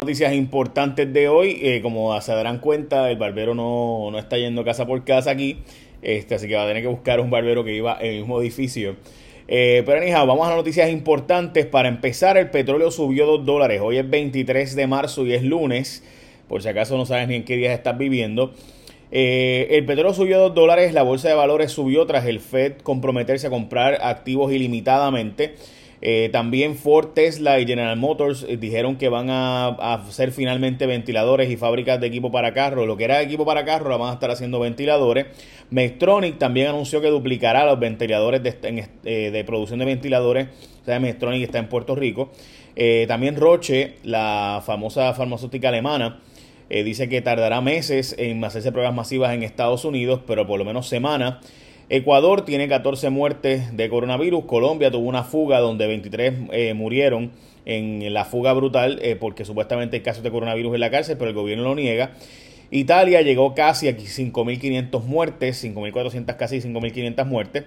noticias importantes de hoy. Eh, como se darán cuenta, el barbero no, no, está yendo casa por casa aquí. Este, así que va a tener que buscar un barbero que iba en el mismo edificio. Eh, pero anyhow, vamos a noticias importantes. Para empezar, el petróleo subió 2 dólares. Hoy es 23 de marzo y es lunes. Por si acaso no sabes ni en qué días estás viviendo. Eh, el petróleo subió 2 dólares. La bolsa de valores subió tras el Fed comprometerse a comprar activos ilimitadamente. Eh, también Ford, Tesla y General Motors eh, dijeron que van a, hacer finalmente ventiladores y fábricas de equipo para carro. Lo que era equipo para carro, la van a estar haciendo ventiladores. Medtronic también anunció que duplicará los ventiladores de, eh, producción de ventiladores. O sea, Medtronic está en Puerto Rico. también Roche, la famosa farmacéutica alemana, dice que tardará meses en hacerse pruebas masivas en Estados Unidos, pero por lo menos semanas Ecuador tiene 14 muertes de coronavirus. Colombia tuvo una fuga donde 23 eh, murieron en la fuga brutal eh, porque supuestamente hay casos de coronavirus en la cárcel, pero el gobierno lo niega. Italia llegó casi a 5.500 muertes, 5.400 casi 5.500 muertes.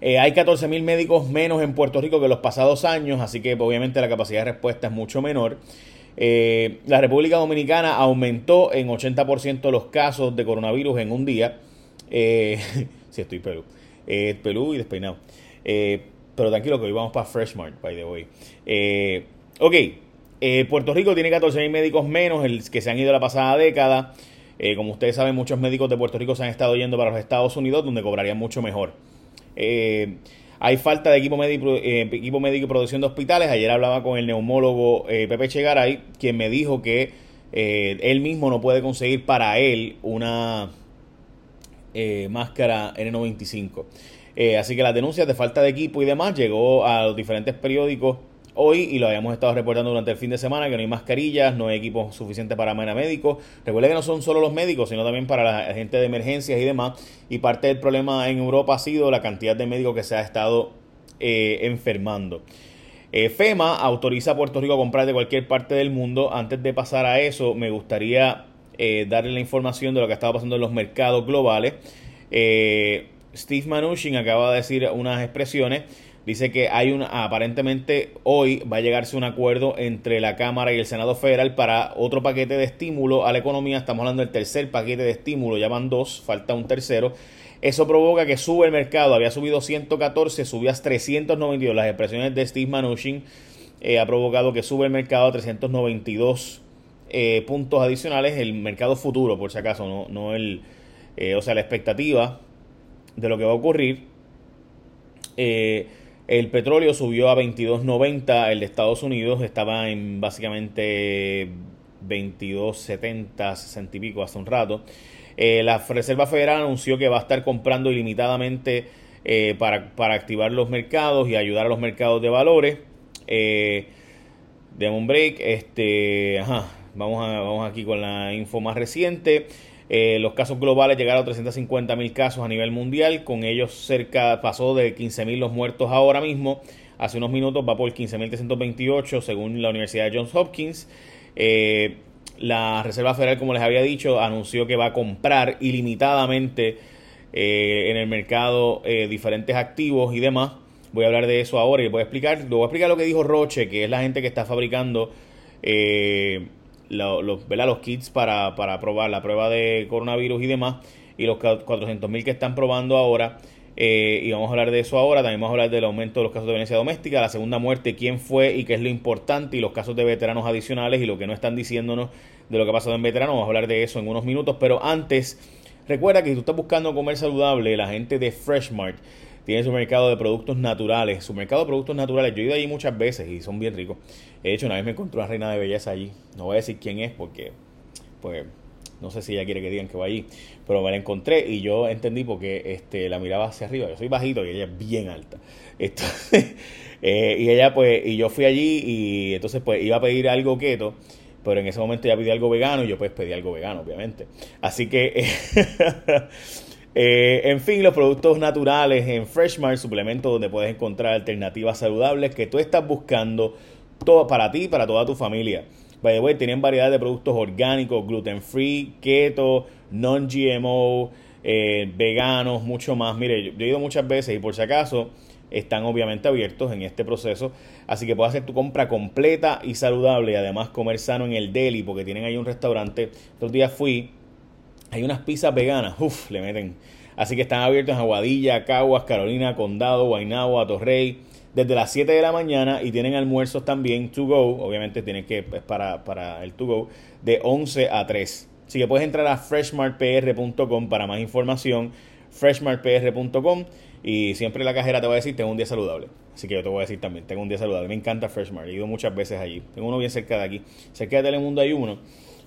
Eh, hay 14.000 médicos menos en Puerto Rico que los pasados años, así que obviamente la capacidad de respuesta es mucho menor. la República Dominicana aumentó en 80% los casos de coronavirus en un día. Eh, sí, estoy pelú. Eh, pelú y despeinado. Eh, pero tranquilo que hoy vamos para Freshmart, by the way. Eh, ok, eh, Puerto Rico tiene 14.000 médicos menos el que se han ido la pasada década. como ustedes saben, muchos médicos de Puerto Rico se han estado yendo para los Estados Unidos, donde cobrarían mucho mejor. hay falta de equipo médico, equipo médico y producción de hospitales. Ayer hablaba con el neumólogo Pepe Chegaray, quien me dijo que él mismo no puede conseguir para él una eh, máscara N95. Eh, así que las denuncias de falta de equipo y demás llegó a los diferentes periódicos hoy y lo habíamos estado reportando durante el fin de semana que no hay mascarillas, no hay equipo suficiente para médicos. Recuerde que no son solo los médicos, sino también para la gente de emergencias y demás. Y parte del problema en Europa ha sido la cantidad de médicos que se ha estado eh, enfermando. FEMA autoriza a Puerto Rico a comprar de cualquier parte del mundo. Antes de pasar a eso, me gustaría eh, darle la información de lo que estaba pasando en los mercados globales. Eh, Steve Mnuchin acaba de decir unas expresiones. Dice que hay un, aparentemente hoy va a llegarse un acuerdo entre la Cámara y el Senado Federal para otro paquete de estímulo a la economía. Estamos hablando del tercer paquete de estímulo, ya van dos, falta un tercero. Eso provoca que sube el mercado. Había subido 114, subió a 392. Las expresiones de Steve Mnuchin eh, ha provocado que sube el mercado a 392 eh, puntos adicionales el mercado futuro, por si acaso, no, no el, eh, o sea, la expectativa de lo que va a ocurrir. Eh, el petróleo subió a 22.90, el de Estados Unidos estaba en básicamente 22.70, 60 y pico hace un rato. la Reserva Federal anunció que va a estar comprando ilimitadamente para, para, activar los mercados y ayudar a los mercados de valores. Eh, un break, este, ajá, Vamos, a, vamos aquí con la info más reciente. Eh, los casos globales llegaron a 350 mil casos a nivel mundial. Con ellos cerca, pasó de 15 mil los muertos ahora mismo. Hace unos minutos va por 15.328 según la Universidad de Johns Hopkins. Eh, la Reserva Federal, como les había dicho, anunció que va a comprar ilimitadamente eh, en el mercado diferentes activos y demás. Voy a hablar de eso ahora y voy a explicar, voy a explicar lo que dijo Roche, que es la gente que está fabricando los, los kits para, para probar la prueba de coronavirus y demás, y los 400.000 que están probando ahora. Eh, y vamos a hablar de eso ahora. También vamos a hablar del aumento de los casos de violencia doméstica, la segunda muerte, quién fue y qué es lo importante, y los casos de veteranos adicionales y lo que no están diciéndonos de lo que ha pasado en veteranos. Vamos a hablar de eso en unos minutos. Pero antes, recuerda que si tú estás buscando comer saludable, la gente de Freshmart tiene su mercado de productos naturales, su mercado de productos naturales. Yo he ido allí muchas veces y son bien ricos. De hecho, una vez me encontré una reina de belleza allí. No voy a decir quién es porque, pues, no sé si ella quiere que digan que va allí, pero me la encontré y yo entendí porque este, la miraba hacia arriba. Yo soy bajito y ella es bien alta. Eh, y ella, pues, y yo fui allí y entonces, pues, iba a pedir algo keto pero en ese momento ya pedí algo vegano y yo pues pedí algo vegano, obviamente. Así que en fin, los productos naturales en Freshmart, suplemento donde puedes encontrar alternativas saludables que tú estás buscando todo para ti y para toda tu familia. By the way, tienen variedad de productos orgánicos, gluten free, keto, non-GMO, eh, veganos, mucho más. Mire, yo, he ido muchas veces y por si acaso, están obviamente abiertos en este proceso. Así que puedes hacer tu compra completa y saludable y además comer sano en el deli porque tienen ahí un restaurante. Estos días fui, hay unas pizzas veganas, uff, le meten. Así que están abiertos en Aguadilla, Caguas, Carolina, Condado, Guaynabo, Torrey desde las 7 de la mañana y tienen almuerzos también to go, obviamente tienen que es para, para el to go, de 11 a 3. Así que puedes entrar a freshmartpr.com para más información, freshmartpr.com y siempre la cajera te va a decir, tengo un día saludable. Así que yo te voy a decir también, tengo un día saludable. Me encanta Freshmart, he ido muchas veces allí. Tengo uno bien cerca de aquí. Cerca de Telemundo hay uno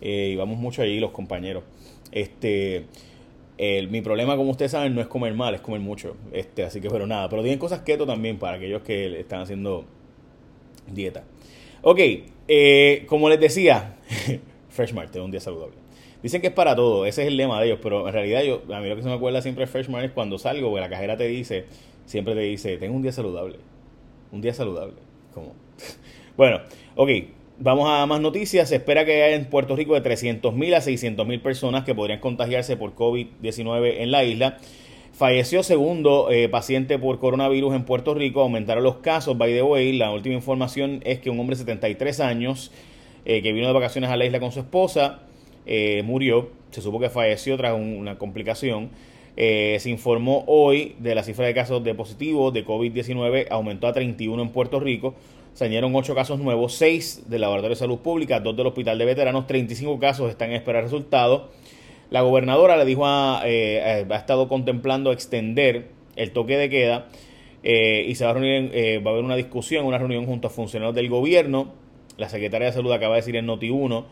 eh, y vamos mucho allí los compañeros. Este, mi problema, como ustedes saben, no es comer mal, es comer mucho. Este, así que, pero nada. Pero tienen cosas keto también para aquellos que están haciendo dieta. Ok, eh, como les decía, Freshmart, tengo un día saludable. Dicen que es para todo, ese es el lema de ellos, pero en realidad yo, a mí lo que se me acuerda siempre de Freshman es cuando salgo, la cajera te dice, siempre te dice, tengo un día saludable. Un día saludable. Como. bueno, ok, vamos a más noticias. Se espera que haya en Puerto Rico de 300.000 a 600.000 personas que podrían contagiarse por COVID-19 en la isla. Falleció segundo eh, paciente por coronavirus en Puerto Rico. Aumentaron los casos. By the way, la última información es que un hombre de 73 años eh, que vino de vacaciones a la isla con su esposa eh, murió, se supo que falleció tras una complicación. Eh, se informó hoy de la cifra de casos de positivos de COVID-19, aumentó a 31 en Puerto Rico. Se añadieron 8 casos nuevos, 6 del Laboratorio de Salud Pública, 2 del Hospital de Veteranos, 35 casos están en espera de resultados. La gobernadora le dijo a, eh, ha estado contemplando extender el toque de queda y se va a reunir, va a haber una discusión, una reunión junto a funcionarios del gobierno. La secretaria de Salud acaba de decir en Noti1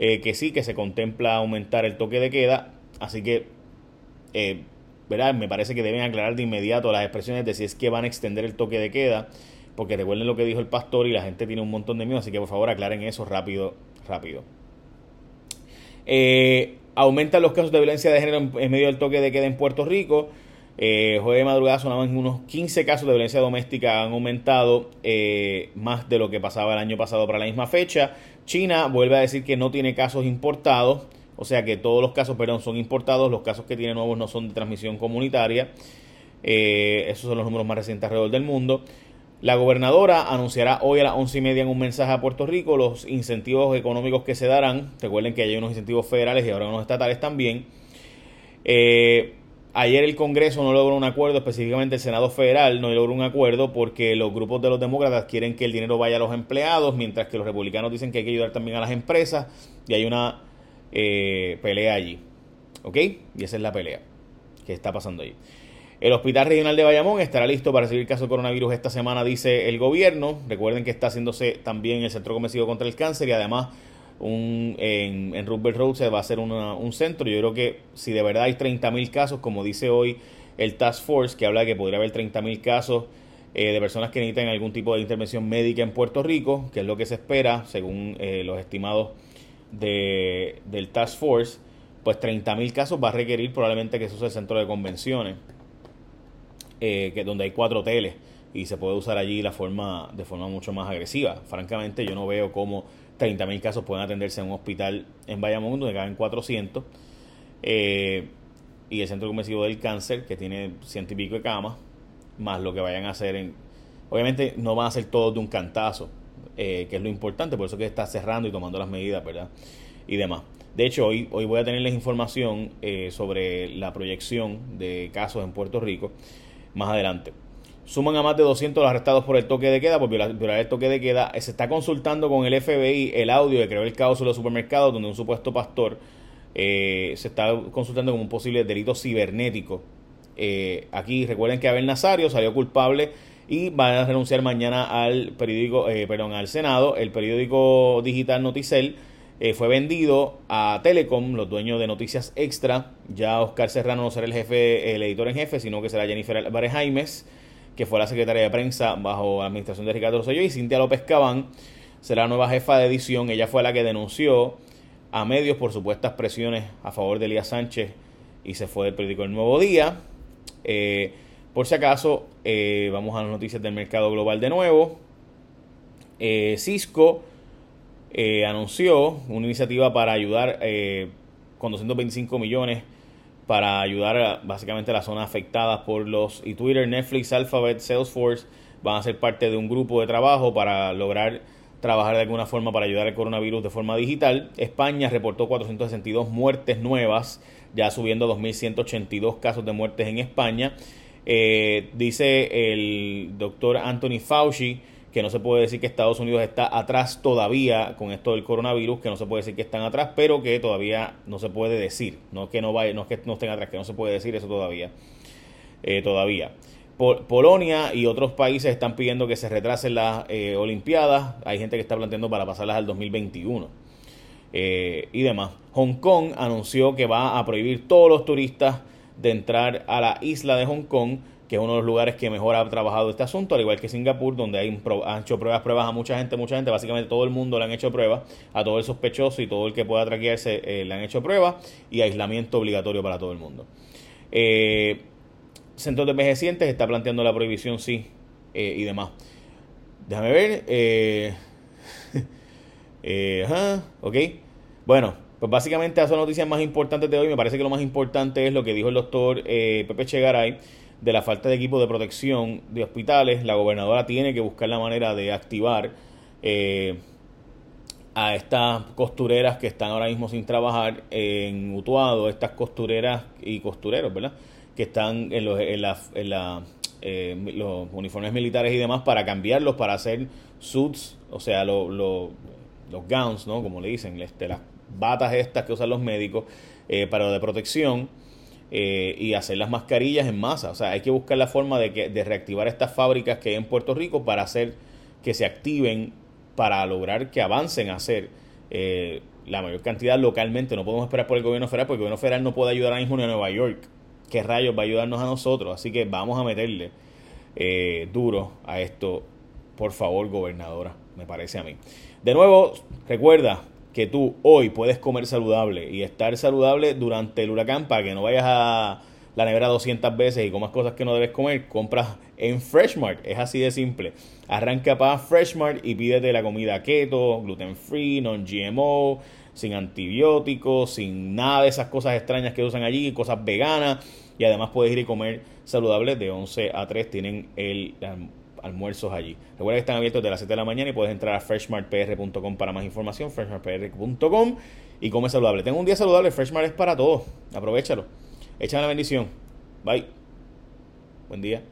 eh, que sí, que se contempla aumentar el toque de queda, así que, eh, ¿verdad? Me parece que deben aclarar de inmediato las expresiones de si es que van a extender el toque de queda, porque recuerden lo que dijo el pastor y la gente tiene un montón de miedo, así que por favor aclaren eso rápido, rápido. Eh, aumentan los casos de violencia de género en, medio del toque de queda en Puerto Rico. Eh, jueves de madrugada sonaban unos 15 casos de violencia doméstica, han aumentado eh, más de lo que pasaba el año pasado para la misma fecha. China vuelve a decir que no tiene casos importados, o sea que todos los casos, perdón, son importados, los casos que tiene nuevos no son de transmisión comunitaria. Eh, esos son los números más recientes alrededor del mundo. La gobernadora anunciará hoy a las once y media en un mensaje a Puerto Rico los incentivos económicos que se darán. Recuerden que hay unos incentivos federales y ahora unos estatales también. Eh, Ayer el Congreso no logró un acuerdo, específicamente el Senado Federal no logró un acuerdo porque los grupos de los demócratas quieren que el dinero vaya a los empleados, mientras que los republicanos dicen que hay que ayudar también a las empresas y hay una eh, pelea allí. ¿Ok? Y esa es la pelea que está pasando allí. El Hospital Regional de Bayamón estará listo para recibir caso de coronavirus esta semana, dice el gobierno. Recuerden que está haciéndose también el Centro Convencido contra el Cáncer y además un, en, en Road se va a hacer un centro. Yo creo que si de verdad hay 30.000 casos, como dice hoy el Task Force, que habla de que podría haber 30.000 casos eh, de personas que necesitan algún tipo de intervención médica en Puerto Rico, que es lo que se espera según eh, los estimados de, del Task Force, pues 30.000 casos va a requerir probablemente que eso sea el centro de convenciones, eh, que donde hay cuatro hoteles y se puede usar allí la forma de forma mucho más agresiva. Francamente, yo no veo cómo 30.000 casos pueden atenderse en un hospital en Bayamón, donde caben 400. Eh, y el Centro Convencido del Cáncer, que tiene ciento y pico de camas, más lo que vayan a hacer en... Obviamente no van a hacer todo de un cantazo, eh, que es lo importante, por eso que está cerrando y tomando las medidas, ¿verdad? Y demás. De hecho, hoy, hoy voy a tenerles información eh, sobre la proyección de casos en Puerto Rico más adelante. Suman a más de 200 los arrestados por el toque de queda, por violar, el toque de queda. Se está consultando con el FBI el audio de creó el caos en los supermercados, donde un supuesto pastor eh, se está consultando como un posible delito cibernético. Eh, aquí recuerden que Abel Nazario salió culpable y va a renunciar mañana al periódico, eh, perdón, al Senado. El periódico digital Noticel fue vendido a Telecom, los dueños de Noticias Extra. Ya Oscar Serrano no será el jefe, el editor en jefe, sino que será Jennifer Álvarez que fue la secretaria de prensa bajo la administración de Ricardo Rosselló, y Cintia López Cabán será la nueva jefa de edición. Ella fue la que denunció a medios por supuestas presiones a favor de Elías Sánchez y se fue del periódico El Nuevo Día. Eh, por si acaso, eh, vamos a las noticias del mercado global de nuevo. Eh, anunció una iniciativa para ayudar con 225 millones para ayudar a, básicamente a las zonas afectadas por los y Twitter, Netflix, Alphabet, Salesforce van a ser parte de un grupo de trabajo para lograr trabajar de alguna forma para ayudar al coronavirus de forma digital. España reportó 462 muertes nuevas, ya subiendo a 2.182 casos de muertes en España. Eh, dice el doctor Anthony Fauci que no se puede decir que Estados Unidos está atrás todavía con esto del coronavirus, que no se puede decir que están atrás, pero que todavía no se puede decir, no que no vaya, no es que no estén atrás, que no se puede decir eso todavía, eh, todavía. Polonia y otros países están pidiendo que se retrasen las eh, Olimpiadas. Hay gente que está planteando para pasarlas al 2021 eh, y demás. Hong Kong anunció que va a prohibir todos los turistas de entrar a la isla de Hong Kong, que es uno de los lugares que mejor ha trabajado este asunto, al igual que Singapur, donde hay, han hecho pruebas, pruebas a mucha gente, mucha gente, básicamente todo el mundo le han hecho pruebas, a todo el sospechoso y todo el que pueda traquearse eh, le han hecho pruebas y aislamiento obligatorio para todo el mundo. Eh, centros de envejecientes está planteando la prohibición, sí, eh, y demás. Déjame ver. Eh, ajá, ok. Bueno, pues básicamente esas son noticias más importantes de hoy. Me parece que lo más importante es lo que dijo el doctor Pepe Chegaray de la falta de equipo de protección de hospitales. La gobernadora tiene que buscar la manera de activar a estas costureras que están ahora mismo sin trabajar en Utuado, estas costureras y costureros, ¿verdad? que están en los, en la, en la, eh, los uniformes militares y demás para cambiarlos, para hacer suits, o sea, los gowns, ¿no? Como le dicen, este, las batas estas que usan los médicos eh, para de protección. Eh, y hacer las mascarillas en masa. O sea, hay que buscar la forma de, que, de reactivar estas fábricas que hay en Puerto Rico para hacer que se activen, para lograr que avancen a hacer la mayor cantidad localmente. No podemos esperar por el gobierno federal, porque el gobierno federal no puede ayudar ahora mismo ni a Nueva York qué rayos va a ayudarnos a nosotros. Así que vamos a meterle eh, duro a esto, por favor, gobernadora, me parece a mí. De nuevo, recuerda que tú hoy puedes comer saludable y estar saludable durante el huracán para que no vayas a la nevera 200 veces y comas cosas que no debes comer, compras en Freshmart. Es así de simple. Arranca para Freshmart y pídete la comida keto, gluten free, non GMO, sin antibióticos, sin nada de esas cosas extrañas que usan allí, cosas veganas. Y además puedes ir y comer saludable de 11 a 3. Tienen el almuerzos allí. Recuerda que están abiertos de las 7 de la mañana y puedes entrar a freshmartpr.com para más información, freshmartpr.com y come saludable. Tengo un día saludable, Freshmart es para todos. Aprovechalo. Échame la bendición. Bye. Buen día.